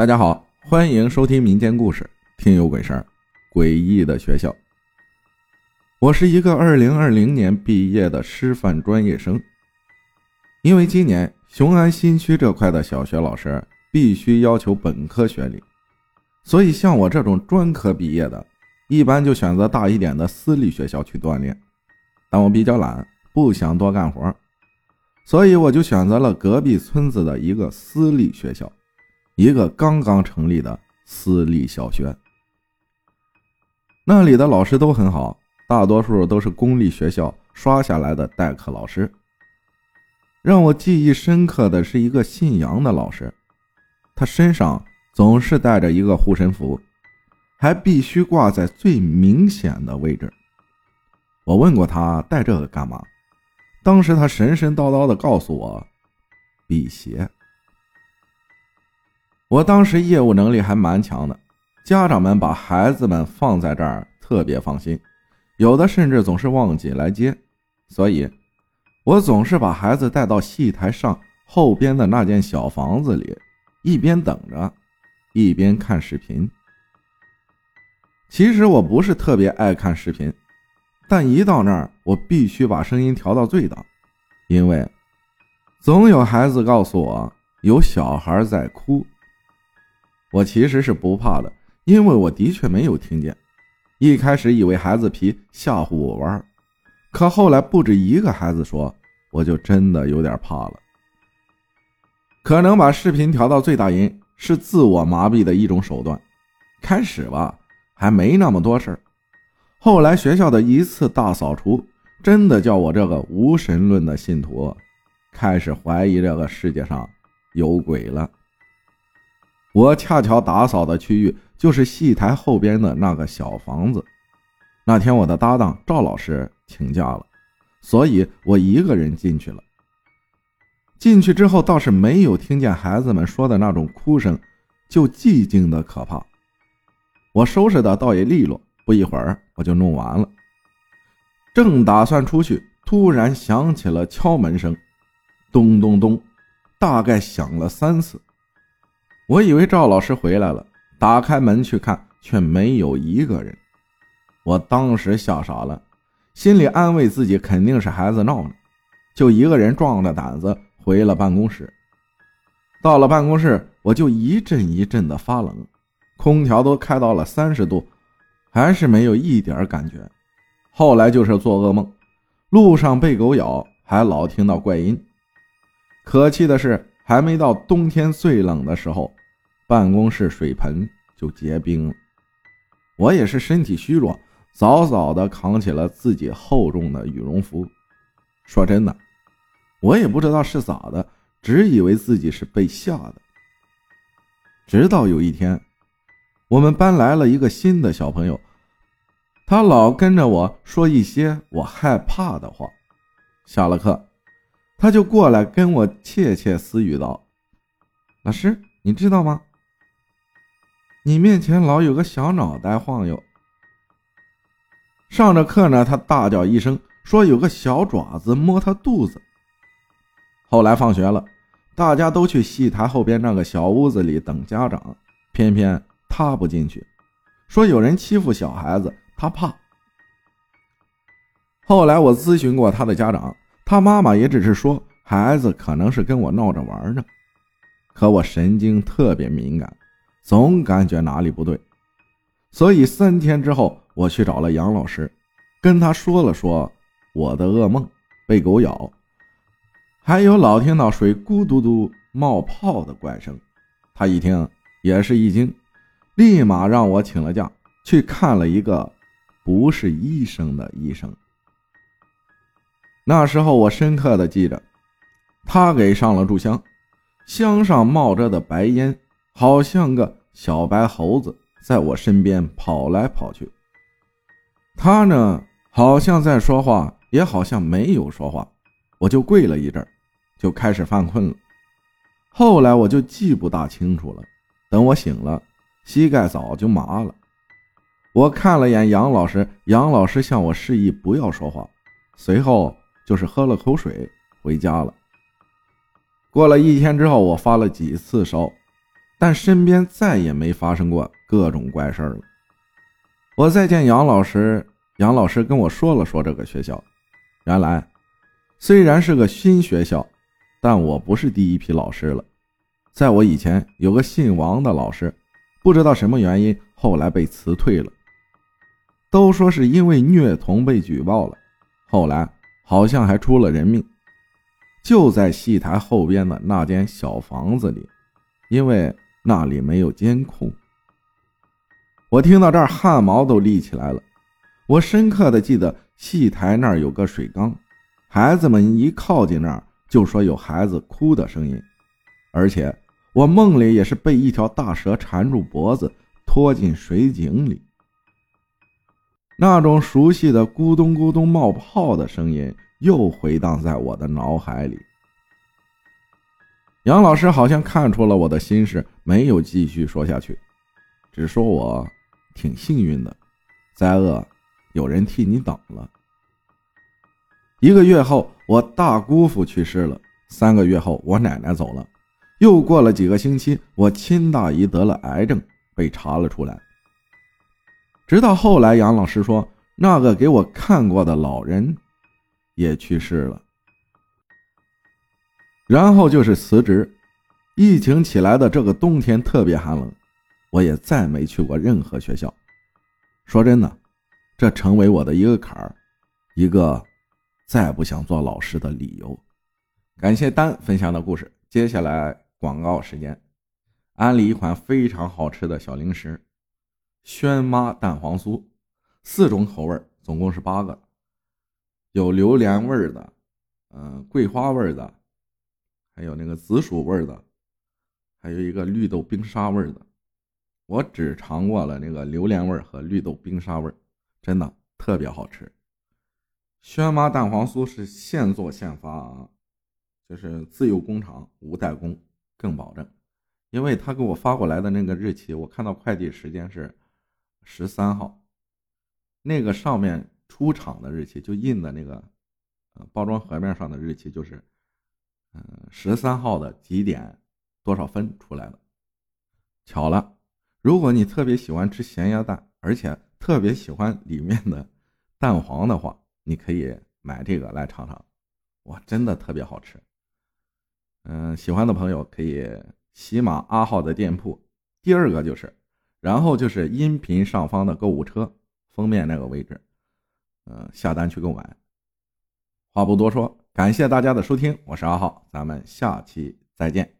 大家好，欢迎收听民间故事，听有鬼声，诡异的学校。我是一个二零二零年毕业的师范专业生，因为今年雄安新区这块的小学老师必须要求本科学历，所以像我这种专科毕业的，一般就选择大一点的私立学校去锻炼。但我比较懒，不想多干活，所以我就选择了隔壁村子的一个私立学校。一个刚刚成立的私立小学，那里的老师都很好，大多数都是公立学校刷下来的代课老师。让我记忆深刻的是一个姓杨的老师，他身上总是带着一个护身符，还必须挂在最明显的位置。我问过他带这个干嘛，当时他神神叨叨的告诉我，辟邪。我当时业务能力还蛮强的，家长们把孩子们放在这儿特别放心，有的甚至总是忘记来接，所以，我总是把孩子带到戏台上后边的那间小房子里，一边等着，一边看视频。其实我不是特别爱看视频，但一到那儿，我必须把声音调到最大，因为，总有孩子告诉我有小孩在哭。我其实是不怕的，因为我的确没有听见。一开始以为孩子皮吓唬我玩，可后来不止一个孩子说，我就真的有点怕了。可能把视频调到最大音是自我麻痹的一种手段。开始吧，还没那么多事儿。后来学校的一次大扫除，真的叫我这个无神论的信徒开始怀疑这个世界上有鬼了。我恰巧打扫的区域就是戏台后边的那个小房子。那天我的搭档赵老师请假了，所以我一个人进去了。进去之后倒是没有听见孩子们说的那种哭声，就寂静的可怕。我收拾的倒也利落，不一会儿我就弄完了。正打算出去，突然响起了敲门声，咚咚咚，大概响了三次。我以为赵老师回来了，打开门去看，却没有一个人。我当时吓傻了，心里安慰自己肯定是孩子闹呢，就一个人壮着胆子回了办公室。到了办公室，我就一阵一阵的发冷，空调都开到了三十度，还是没有一点感觉。后来就是做噩梦，路上被狗咬，还老听到怪音。可气的是，还没到冬天最冷的时候。办公室水盆就结冰了，我也是身体虚弱，早早的扛起了自己厚重的羽绒服。说真的，我也不知道是咋的，只以为自己是被吓的。直到有一天，我们班来了一个新的小朋友，他老跟着我说一些我害怕的话。下了课，他就过来跟我窃窃私语道：“老师，你知道吗？”你面前老有个小脑袋晃悠。上着课呢，他大叫一声，说有个小爪子摸他肚子。后来放学了，大家都去戏台后边那个小屋子里等家长，偏偏他不进去，说有人欺负小孩子，他怕。后来我咨询过他的家长，他妈妈也只是说孩子可能是跟我闹着玩呢，可我神经特别敏感。总感觉哪里不对，所以三天之后，我去找了杨老师，跟他说了说我的噩梦，被狗咬，还有老听到水咕嘟嘟冒泡的怪声。他一听也是一惊，立马让我请了假，去看了一个不是医生的医生。那时候我深刻的记着，他给上了炷香，香上冒着的白烟。好像个小白猴子在我身边跑来跑去，他呢好像在说话，也好像没有说话，我就跪了一阵，就开始犯困了。后来我就记不大清楚了。等我醒了，膝盖早就麻了。我看了眼杨老师，杨老师向我示意不要说话，随后就是喝了口水回家了。过了一天之后，我发了几次烧。但身边再也没发生过各种怪事儿了。我再见杨老师，杨老师跟我说了说这个学校。原来，虽然是个新学校，但我不是第一批老师了。在我以前，有个姓王的老师，不知道什么原因，后来被辞退了。都说是因为虐童被举报了，后来好像还出了人命，就在戏台后边的那间小房子里，因为那里没有监控。我听到这儿，汗毛都立起来了。我深刻的记得戏台那儿有个水缸，孩子们一靠近那儿，就说有孩子哭的声音，而且我梦里也是被一条大蛇缠住脖子，拖进水井里。那种熟悉的咕咚咕咚冒泡的声音又回荡在我的脑海里。杨老师好像看出了我的心事，没有继续说下去，只说我挺幸运的，灾厄有人替你挡了。一个月后，我大姑父去世了；三个月后，我奶奶走了；又过了几个星期，我亲大姨得了癌症，被查了出来。直到后来，杨老师说，那个给我看过的老人也去世了。然后就是辞职。疫情起来的这个冬天特别寒冷，我也再没去过任何学校。说真的，这成为我的一个坎儿，一个再不想做老师的理由。感谢丹分享的故事。接下来广告时间，安利一款非常好吃的小零食。轩妈蛋黄酥，四种口味，总共是八个，有榴莲味的，嗯，桂花味的，还有那个紫薯味的，还有一个绿豆冰沙味的。我只尝过了那个榴莲味和绿豆冰沙味，真的特别好吃。轩妈蛋黄酥是现做现发啊，就是自有工厂，无代工，更保证。因为他给我发过来的那个日期，我看到快递时间是。十三号，那个上面出厂的日期就印的那个，呃，包装盒面上的日期就是，嗯，十三号的几点多少分出来了。巧了，如果你特别喜欢吃咸鸭蛋，而且特别喜欢里面的蛋黄的话，你可以买这个来尝尝，哇，真的特别好吃。嗯，喜欢的朋友可以喜马阿浩的店铺。第二个就是。然后就是音频上方的购物车封面那个位置，嗯，下单去购买。话不多说，感谢大家的收听，我是阿浩，咱们下期再见。